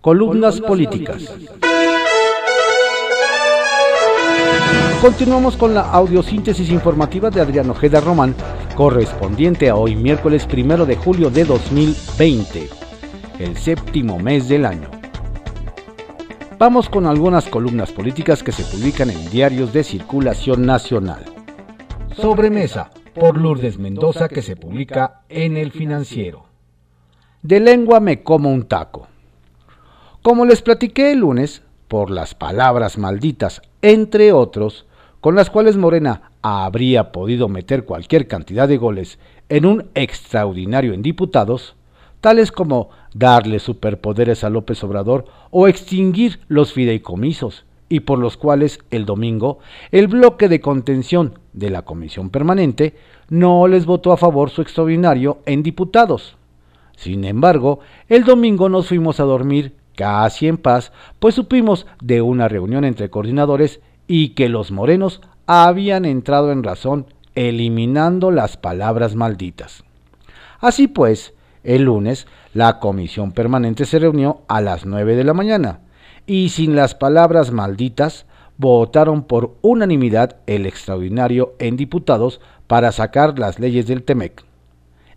Columnas políticas. Continuamos con la audiosíntesis informativa de Adriano Ojeda Román, correspondiente a hoy miércoles primero de julio de 2020, el séptimo mes del año. Vamos con algunas columnas políticas que se publican en diarios de circulación nacional. Sobremesa por Lourdes Mendoza que se publica en El Financiero. De lengua me como un taco. Como les platiqué el lunes, por las palabras malditas, entre otros, con las cuales Morena habría podido meter cualquier cantidad de goles en un extraordinario en diputados, tales como darle superpoderes a López Obrador o extinguir los fideicomisos, y por los cuales el domingo el bloque de contención de la Comisión Permanente no les votó a favor su extraordinario en diputados. Sin embargo, el domingo nos fuimos a dormir casi en paz, pues supimos de una reunión entre coordinadores y que los morenos habían entrado en razón eliminando las palabras malditas. Así pues, el lunes, la comisión permanente se reunió a las 9 de la mañana y sin las palabras malditas votaron por unanimidad el extraordinario en diputados para sacar las leyes del TEMEC.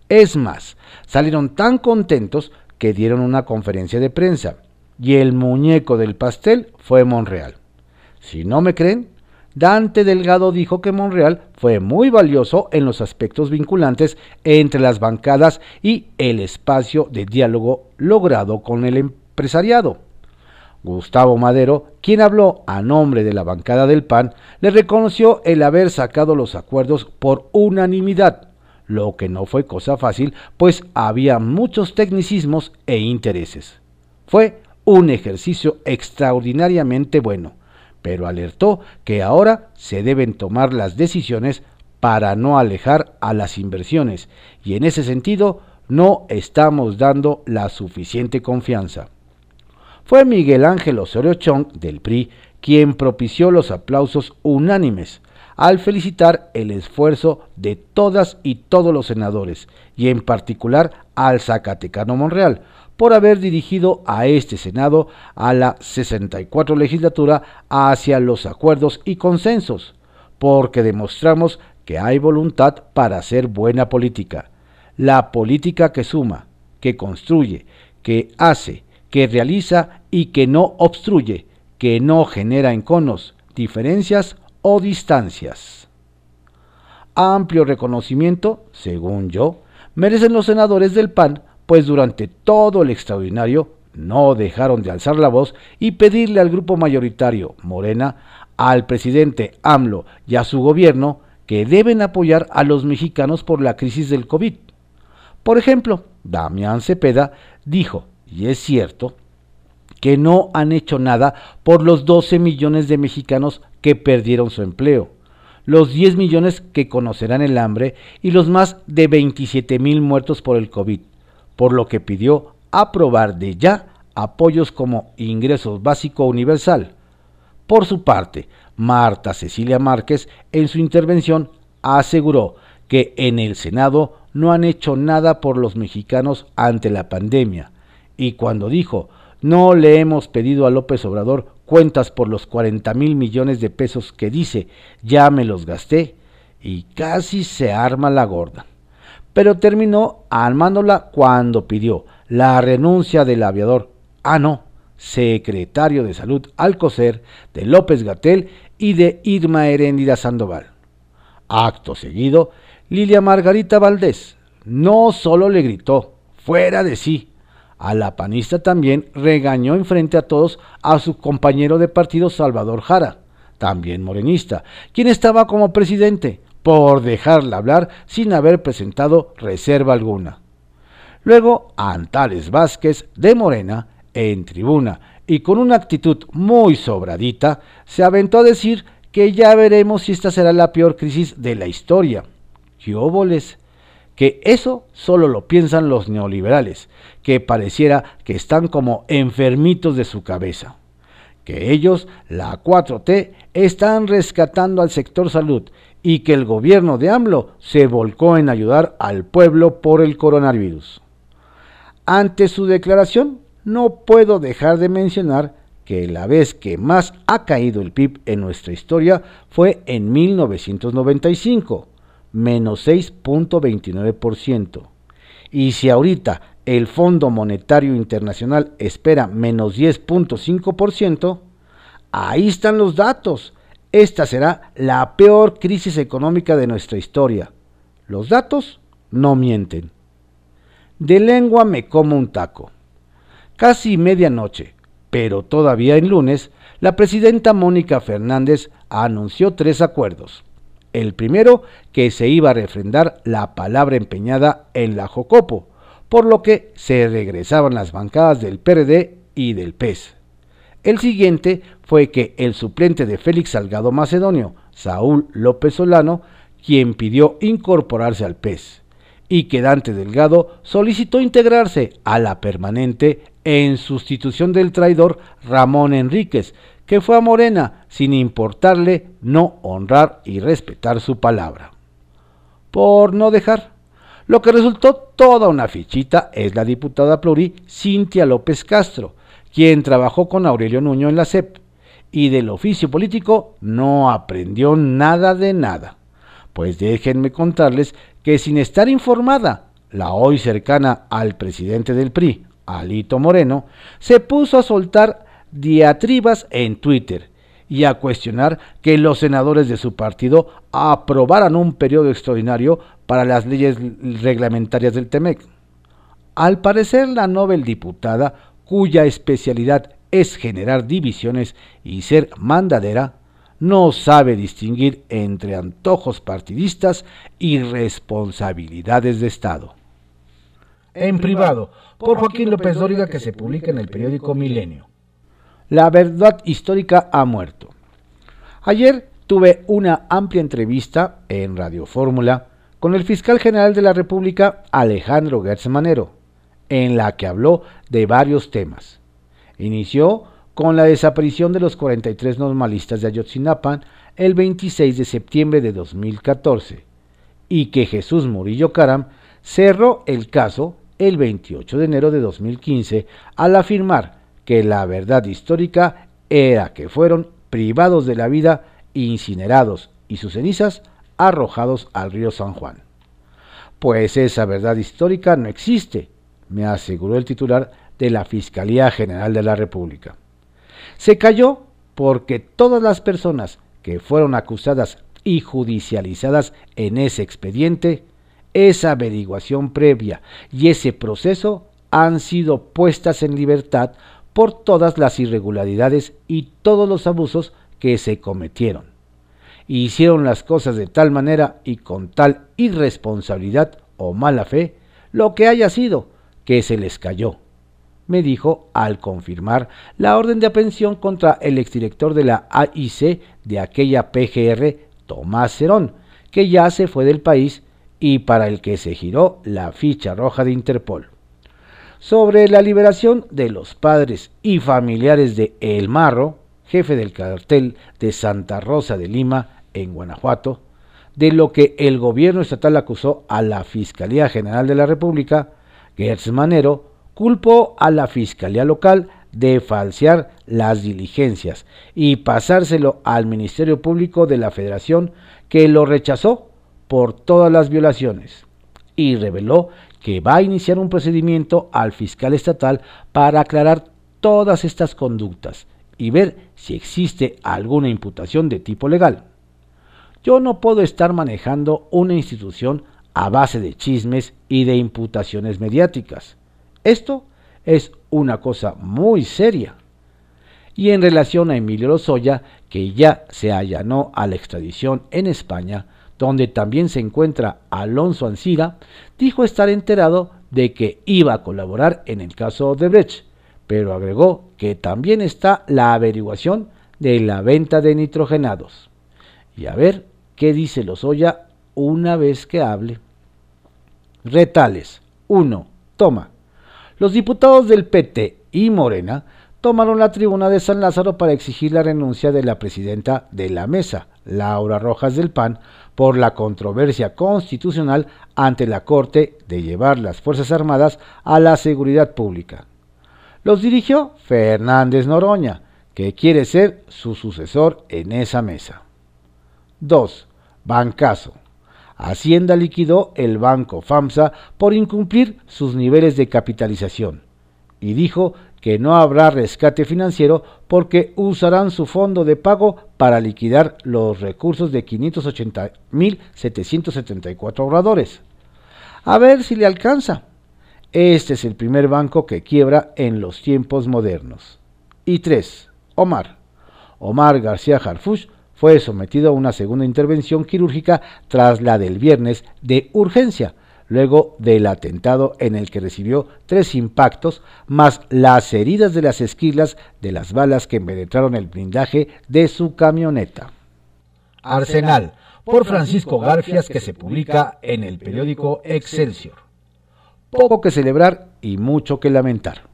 Es más, salieron tan contentos que dieron una conferencia de prensa y el muñeco del pastel fue Monreal. Si no me creen, Dante Delgado dijo que Monreal fue muy valioso en los aspectos vinculantes entre las bancadas y el espacio de diálogo logrado con el empresariado. Gustavo Madero, quien habló a nombre de la bancada del PAN, le reconoció el haber sacado los acuerdos por unanimidad, lo que no fue cosa fácil, pues había muchos tecnicismos e intereses. Fue un ejercicio extraordinariamente bueno pero alertó que ahora se deben tomar las decisiones para no alejar a las inversiones y en ese sentido no estamos dando la suficiente confianza. Fue Miguel Ángel Osorio Chong del PRI quien propició los aplausos unánimes al felicitar el esfuerzo de todas y todos los senadores y en particular al Zacatecano Monreal, por haber dirigido a este Senado a la 64 legislatura hacia los acuerdos y consensos, porque demostramos que hay voluntad para hacer buena política. La política que suma, que construye, que hace, que realiza y que no obstruye, que no genera enconos, diferencias o distancias. Amplio reconocimiento, según yo, merecen los senadores del PAN pues durante todo el extraordinario no dejaron de alzar la voz y pedirle al grupo mayoritario, Morena, al presidente AMLO y a su gobierno que deben apoyar a los mexicanos por la crisis del COVID. Por ejemplo, Damián Cepeda dijo, y es cierto, que no han hecho nada por los 12 millones de mexicanos que perdieron su empleo, los 10 millones que conocerán el hambre y los más de 27 mil muertos por el COVID por lo que pidió aprobar de ya apoyos como ingresos básico universal. Por su parte, Marta Cecilia Márquez en su intervención aseguró que en el Senado no han hecho nada por los mexicanos ante la pandemia y cuando dijo no le hemos pedido a López Obrador cuentas por los 40 mil millones de pesos que dice ya me los gasté y casi se arma la gorda pero terminó armándola cuando pidió la renuncia del aviador, ah no, secretario de Salud Alcocer, de López Gatel y de Irma Heréndida Sandoval. Acto seguido, Lilia Margarita Valdés no solo le gritó, fuera de sí, a la panista también regañó enfrente a todos a su compañero de partido Salvador Jara, también morenista, quien estaba como presidente, por dejarla hablar sin haber presentado reserva alguna. Luego, Antares Vázquez de Morena, en tribuna y con una actitud muy sobradita, se aventó a decir que ya veremos si esta será la peor crisis de la historia. óboles! Que eso solo lo piensan los neoliberales, que pareciera que están como enfermitos de su cabeza. Que ellos, la 4T, están rescatando al sector salud y que el gobierno de AMLO se volcó en ayudar al pueblo por el coronavirus. Ante su declaración, no puedo dejar de mencionar que la vez que más ha caído el PIB en nuestra historia fue en 1995, menos 6.29%. Y si ahorita el Fondo Monetario Internacional espera menos 10.5%, ahí están los datos. Esta será la peor crisis económica de nuestra historia. Los datos no mienten. De lengua me como un taco. Casi medianoche, pero todavía en lunes, la presidenta Mónica Fernández anunció tres acuerdos. El primero, que se iba a refrendar la palabra empeñada en la Jocopo, por lo que se regresaban las bancadas del PRD y del PES. El siguiente fue que el suplente de Félix Salgado Macedonio, Saúl López Solano, quien pidió incorporarse al PES, y que Dante Delgado solicitó integrarse a la permanente en sustitución del traidor Ramón Enríquez, que fue a Morena sin importarle no honrar y respetar su palabra. Por no dejar lo que resultó toda una fichita es la diputada pluri Cintia López Castro, quien trabajó con Aurelio Nuño en la CEP y del oficio político no aprendió nada de nada. Pues déjenme contarles que sin estar informada, la hoy cercana al presidente del PRI, Alito Moreno, se puso a soltar diatribas en Twitter y a cuestionar que los senadores de su partido aprobaran un periodo extraordinario para las leyes reglamentarias del TEMEC. Al parecer, la Nobel diputada, cuya especialidad es generar divisiones y ser mandadera, no sabe distinguir entre antojos partidistas y responsabilidades de Estado. En privado, por Joaquín López Dóriga, que se publica en el periódico Milenio. La verdad histórica ha muerto. Ayer tuve una amplia entrevista en Radio Fórmula con el fiscal general de la República, Alejandro Gertz Manero, en la que habló de varios temas. Inició con la desaparición de los 43 normalistas de Ayotzinapan el 26 de septiembre de 2014 y que Jesús Murillo Caram cerró el caso el 28 de enero de 2015 al afirmar que la verdad histórica era que fueron privados de la vida, incinerados y sus cenizas arrojados al río San Juan. Pues esa verdad histórica no existe, me aseguró el titular de la Fiscalía General de la República. Se cayó porque todas las personas que fueron acusadas y judicializadas en ese expediente, esa averiguación previa y ese proceso han sido puestas en libertad por todas las irregularidades y todos los abusos que se cometieron. hicieron las cosas de tal manera y con tal irresponsabilidad o mala fe, lo que haya sido, que se les cayó, me dijo al confirmar la orden de aprehensión contra el exdirector de la AIC de aquella PGR, Tomás Cerón, que ya se fue del país y para el que se giró la ficha roja de Interpol. Sobre la liberación de los padres y familiares de El Marro, jefe del cartel de Santa Rosa de Lima, en Guanajuato, de lo que el gobierno estatal acusó a la Fiscalía General de la República, Gertz Manero culpó a la Fiscalía local de falsear las diligencias y pasárselo al Ministerio Público de la Federación, que lo rechazó por todas las violaciones y reveló que va a iniciar un procedimiento al fiscal estatal para aclarar todas estas conductas y ver si existe alguna imputación de tipo legal. Yo no puedo estar manejando una institución a base de chismes y de imputaciones mediáticas. Esto es una cosa muy seria. Y en relación a Emilio Lozoya, que ya se allanó a la extradición en España, donde también se encuentra Alonso Ancira, dijo estar enterado de que iba a colaborar en el caso de Brecht, pero agregó que también está la averiguación de la venta de nitrogenados. Y a ver qué dice Lozoya una vez que hable. Retales. 1. Toma. Los diputados del PT y Morena tomaron la tribuna de San Lázaro para exigir la renuncia de la presidenta de la mesa, Laura Rojas del PAN, por la controversia constitucional ante la Corte de llevar las Fuerzas Armadas a la seguridad pública. Los dirigió Fernández Noroña, que quiere ser su sucesor en esa mesa. 2. Bancazo. Hacienda liquidó el banco FAMSA por incumplir sus niveles de capitalización y dijo que no habrá rescate financiero porque usarán su fondo de pago para liquidar los recursos de 580.774 ahorradores. A ver si le alcanza. Este es el primer banco que quiebra en los tiempos modernos. Y 3. Omar. Omar García Harfuch fue sometido a una segunda intervención quirúrgica tras la del viernes de urgencia, luego del atentado en el que recibió tres impactos, más las heridas de las esquilas de las balas que penetraron el blindaje de su camioneta. Arsenal, por Francisco Garfias, que se publica en el periódico Excelsior. Poco que celebrar y mucho que lamentar.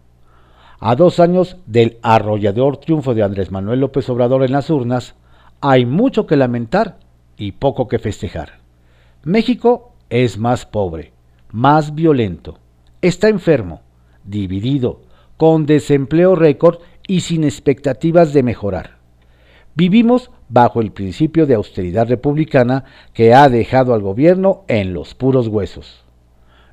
A dos años del arrollador triunfo de Andrés Manuel López Obrador en las urnas, hay mucho que lamentar y poco que festejar. México es más pobre, más violento, está enfermo, dividido, con desempleo récord y sin expectativas de mejorar. Vivimos bajo el principio de austeridad republicana que ha dejado al gobierno en los puros huesos.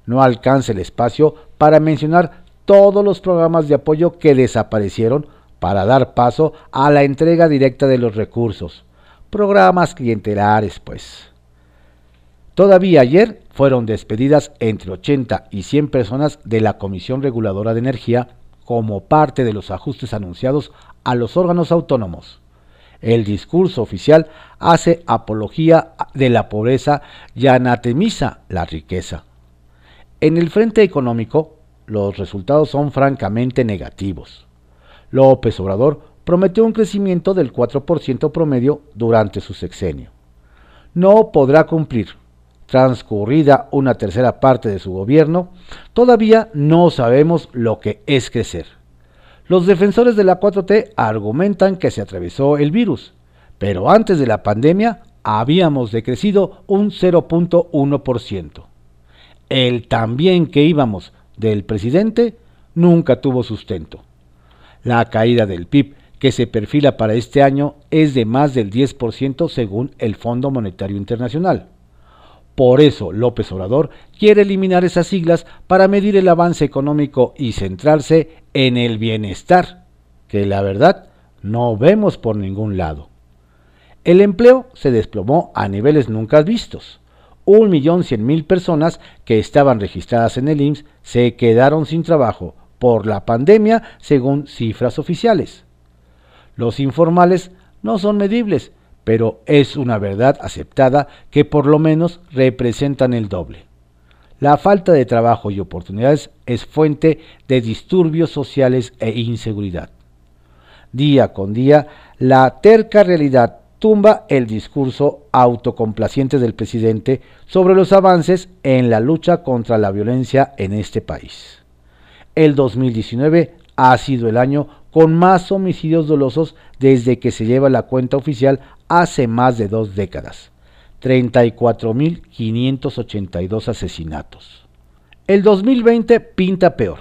No alcanza el espacio para mencionar todos los programas de apoyo que desaparecieron para dar paso a la entrega directa de los recursos. Programas clientelares, pues. Todavía ayer fueron despedidas entre 80 y 100 personas de la Comisión Reguladora de Energía como parte de los ajustes anunciados a los órganos autónomos. El discurso oficial hace apología de la pobreza y anatemiza la riqueza. En el frente económico, los resultados son francamente negativos. López Obrador prometió un crecimiento del 4% promedio durante su sexenio. No podrá cumplir. Transcurrida una tercera parte de su gobierno, todavía no sabemos lo que es crecer. Los defensores de la 4T argumentan que se atravesó el virus, pero antes de la pandemia habíamos decrecido un 0.1%. El también que íbamos del presidente nunca tuvo sustento. La caída del PIB que se perfila para este año es de más del 10% según el Fondo Monetario Internacional. Por eso López Obrador quiere eliminar esas siglas para medir el avance económico y centrarse en el bienestar, que la verdad no vemos por ningún lado. El empleo se desplomó a niveles nunca vistos. Un millón cien mil personas que estaban registradas en el IMSS se quedaron sin trabajo por la pandemia según cifras oficiales. Los informales no son medibles, pero es una verdad aceptada que por lo menos representan el doble. La falta de trabajo y oportunidades es fuente de disturbios sociales e inseguridad. Día con día, la terca realidad tumba el discurso autocomplaciente del presidente sobre los avances en la lucha contra la violencia en este país. El 2019 ha sido el año con más homicidios dolosos desde que se lleva la cuenta oficial hace más de dos décadas. 34.582 asesinatos. El 2020 pinta peor.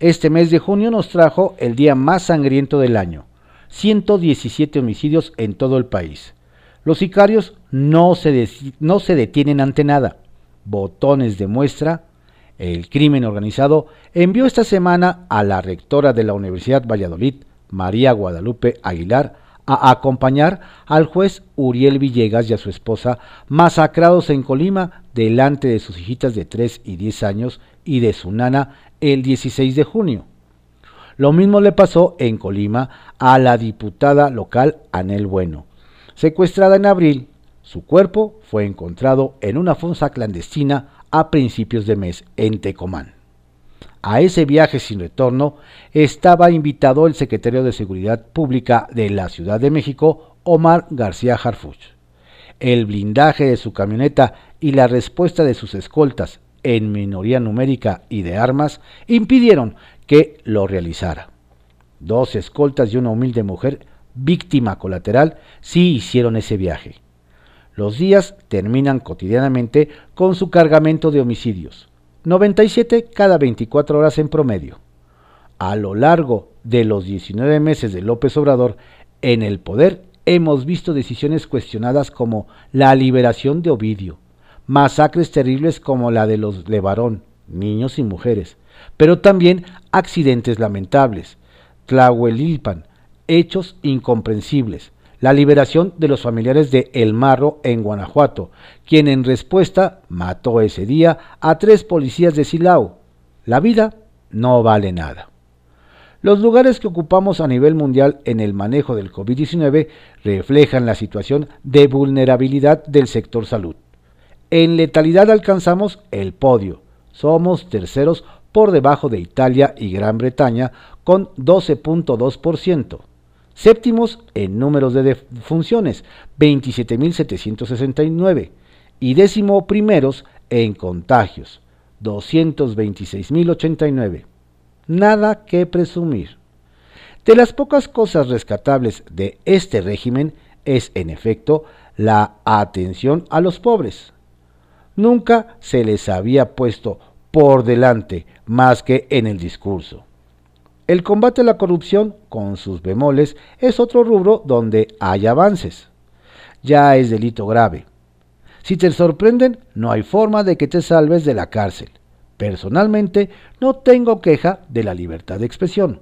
Este mes de junio nos trajo el día más sangriento del año. 117 homicidios en todo el país. Los sicarios no se, no se detienen ante nada. Botones de muestra el crimen organizado envió esta semana a la rectora de la Universidad Valladolid, María Guadalupe Aguilar, a acompañar al juez Uriel Villegas y a su esposa masacrados en Colima delante de sus hijitas de 3 y 10 años y de su nana el 16 de junio. Lo mismo le pasó en Colima a la diputada local Anel Bueno. Secuestrada en abril, su cuerpo fue encontrado en una fosa clandestina a principios de mes en Tecomán. A ese viaje sin retorno estaba invitado el secretario de Seguridad Pública de la Ciudad de México, Omar García Harfuch. El blindaje de su camioneta y la respuesta de sus escoltas, en minoría numérica y de armas, impidieron que lo realizara. Dos escoltas y una humilde mujer, víctima colateral, sí hicieron ese viaje. Los días terminan cotidianamente con su cargamento de homicidios, 97 cada 24 horas en promedio. a lo largo de los 19 meses de López Obrador en el poder, hemos visto decisiones cuestionadas como la liberación de Ovidio, masacres terribles como la de los Levarón, niños y mujeres, pero también accidentes lamentables, Tlahuelilpan, hechos incomprensibles, la liberación de los familiares de El Marro en Guanajuato, quien en respuesta mató ese día a tres policías de Silao. La vida no vale nada. Los lugares que ocupamos a nivel mundial en el manejo del COVID-19 reflejan la situación de vulnerabilidad del sector salud. En letalidad alcanzamos el podio. Somos terceros por debajo de Italia y Gran Bretaña con 12.2%. Séptimos en números de defunciones, 27.769. Y décimo primeros en contagios, 226.089. Nada que presumir. De las pocas cosas rescatables de este régimen es, en efecto, la atención a los pobres nunca se les había puesto por delante más que en el discurso. El combate a la corrupción, con sus bemoles, es otro rubro donde hay avances. Ya es delito grave. Si te sorprenden, no hay forma de que te salves de la cárcel. Personalmente, no tengo queja de la libertad de expresión,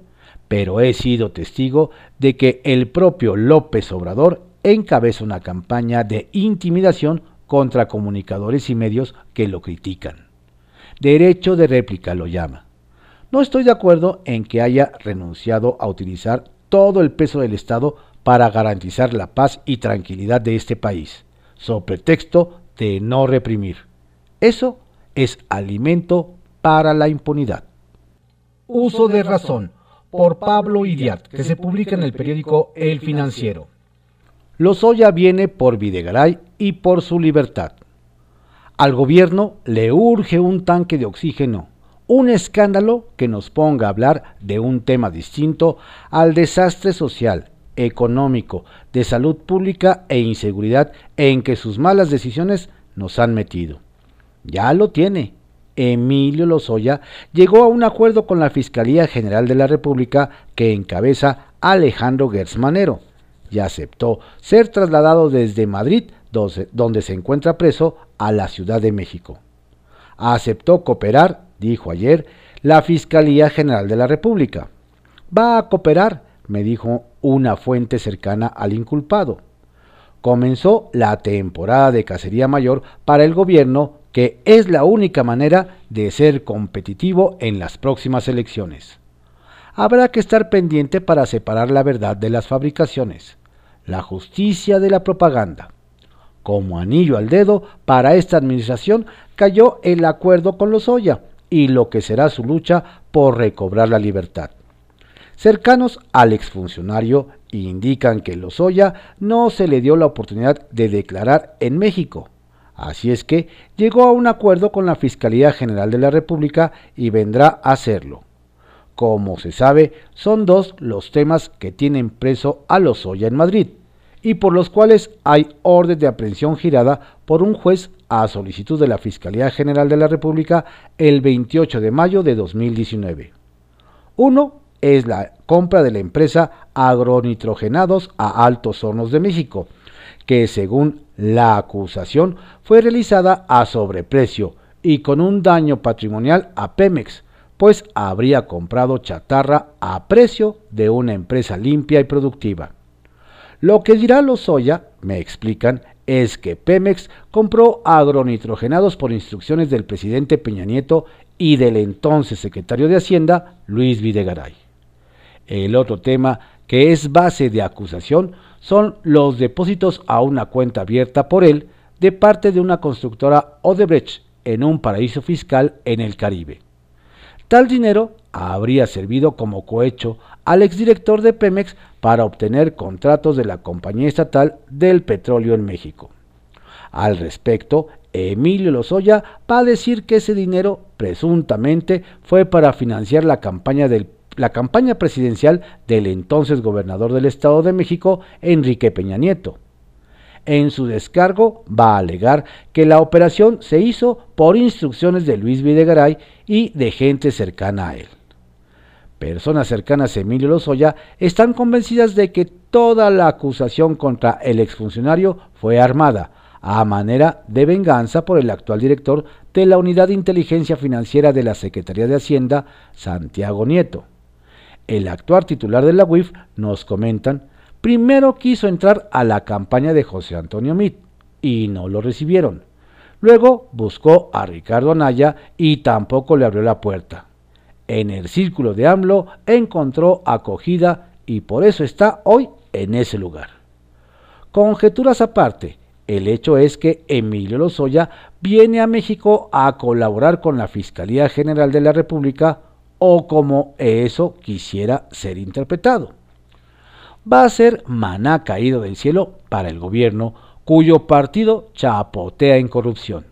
pero he sido testigo de que el propio López Obrador encabeza una campaña de intimidación contra comunicadores y medios que lo critican. Derecho de réplica lo llama. No estoy de acuerdo en que haya renunciado a utilizar todo el peso del Estado para garantizar la paz y tranquilidad de este país, sobre pretexto de no reprimir. Eso es alimento para la impunidad. Uso de razón por Pablo Idiat, que se publica en el periódico El Financiero. Lozoya viene por Videgaray y por su libertad. Al gobierno le urge un tanque de oxígeno, un escándalo que nos ponga a hablar de un tema distinto al desastre social, económico, de salud pública e inseguridad en que sus malas decisiones nos han metido. Ya lo tiene. Emilio Lozoya llegó a un acuerdo con la Fiscalía General de la República que encabeza Alejandro Gersmanero y aceptó ser trasladado desde Madrid, donde se encuentra preso, a la Ciudad de México. Aceptó cooperar, dijo ayer, la Fiscalía General de la República. Va a cooperar, me dijo una fuente cercana al inculpado. Comenzó la temporada de cacería mayor para el gobierno, que es la única manera de ser competitivo en las próximas elecciones. Habrá que estar pendiente para separar la verdad de las fabricaciones la justicia de la propaganda. Como anillo al dedo, para esta administración cayó el acuerdo con Lozoya y lo que será su lucha por recobrar la libertad. Cercanos al exfuncionario indican que Lozoya no se le dio la oportunidad de declarar en México. Así es que llegó a un acuerdo con la Fiscalía General de la República y vendrá a hacerlo. Como se sabe, son dos los temas que tienen preso a Lozoya en Madrid y por los cuales hay orden de aprehensión girada por un juez a solicitud de la Fiscalía General de la República el 28 de mayo de 2019. Uno es la compra de la empresa Agronitrogenados a Altos Hornos de México, que según la acusación fue realizada a sobreprecio y con un daño patrimonial a Pemex, pues habría comprado chatarra a precio de una empresa limpia y productiva. Lo que dirá Lozoya, me explican, es que Pemex compró agronitrogenados por instrucciones del presidente Peña Nieto y del entonces secretario de Hacienda, Luis Videgaray. El otro tema que es base de acusación son los depósitos a una cuenta abierta por él de parte de una constructora Odebrecht en un paraíso fiscal en el Caribe. Tal dinero habría servido como cohecho al exdirector de Pemex para obtener contratos de la compañía estatal del petróleo en México. Al respecto, Emilio Lozoya va a decir que ese dinero presuntamente fue para financiar la campaña, presidencial del entonces gobernador del Estado de México, Enrique Peña Nieto. En su descargo va a alegar que la operación se hizo por instrucciones de Luis Videgaray y de gente cercana a él. Personas cercanas a Emilio Lozoya están convencidas de que toda la acusación contra el exfuncionario fue armada, a manera de venganza por el actual director de la Unidad de Inteligencia Financiera de la Secretaría de Hacienda, Santiago Nieto. El actual titular de la UIF, nos comentan, primero quiso entrar a la campaña de José Antonio Mit y no lo recibieron. Luego buscó a Ricardo Anaya y tampoco le abrió la puerta. En el círculo de AMLO encontró acogida y por eso está hoy en ese lugar. Conjeturas aparte, el hecho es que Emilio Lozoya viene a México a colaborar con la Fiscalía General de la República o como eso quisiera ser interpretado. Va a ser maná caído del cielo para el gobierno cuyo partido chapotea en corrupción.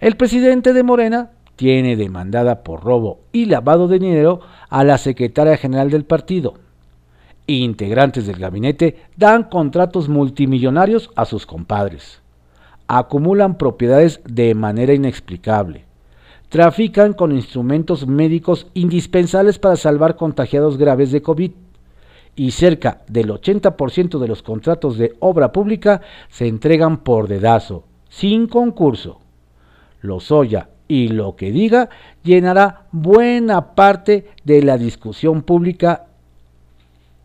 El presidente de Morena tiene demandada por robo y lavado de dinero a la secretaria general del partido, integrantes del gabinete dan contratos multimillonarios a sus compadres. Acumulan propiedades de manera inexplicable. Trafican con instrumentos médicos indispensables para salvar contagiados graves de COVID. Y cerca del 80% de los contratos de obra pública se entregan por dedazo, sin concurso. Lozoya y lo que diga llenará buena parte de la discusión pública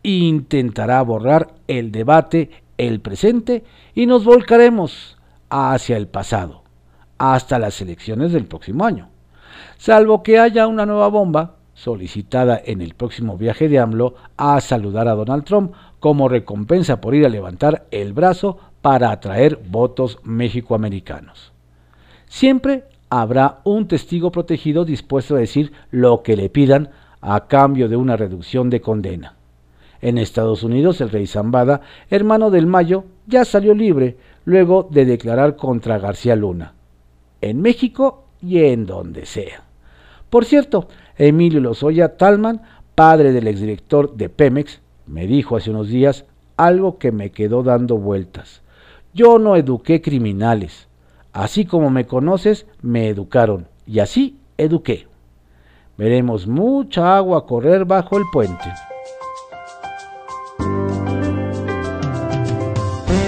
intentará borrar el debate, el presente, y nos volcaremos hacia el pasado, hasta las elecciones del próximo año. Salvo que haya una nueva bomba solicitada en el próximo viaje de AMLO a saludar a Donald Trump como recompensa por ir a levantar el brazo para atraer votos mexicoamericanos. Siempre habrá un testigo protegido dispuesto a decir lo que le pidan a cambio de una reducción de condena. En Estados Unidos, el rey Zambada, hermano del Mayo, ya salió libre luego de declarar contra García Luna. En México y en donde sea. Por cierto, Emilio Lozoya Talman, padre del exdirector de Pemex, me dijo hace unos días algo que me quedó dando vueltas. Yo no eduqué criminales. Así como me conoces, me educaron. Y así eduqué. Veremos mucha agua correr bajo el puente.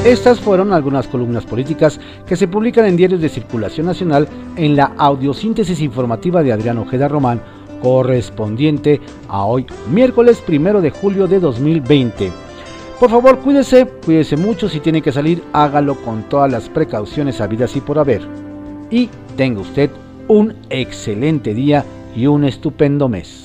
Estas fueron algunas columnas políticas que se publican en diarios de circulación nacional en la audiosíntesis informativa de Adrián Ojeda Román, correspondiente a hoy, miércoles primero de julio de 2020. Por favor, cuídese, cuídese mucho, si tiene que salir, hágalo con todas las precauciones habidas y por haber. Y tenga usted un excelente día y un estupendo mes.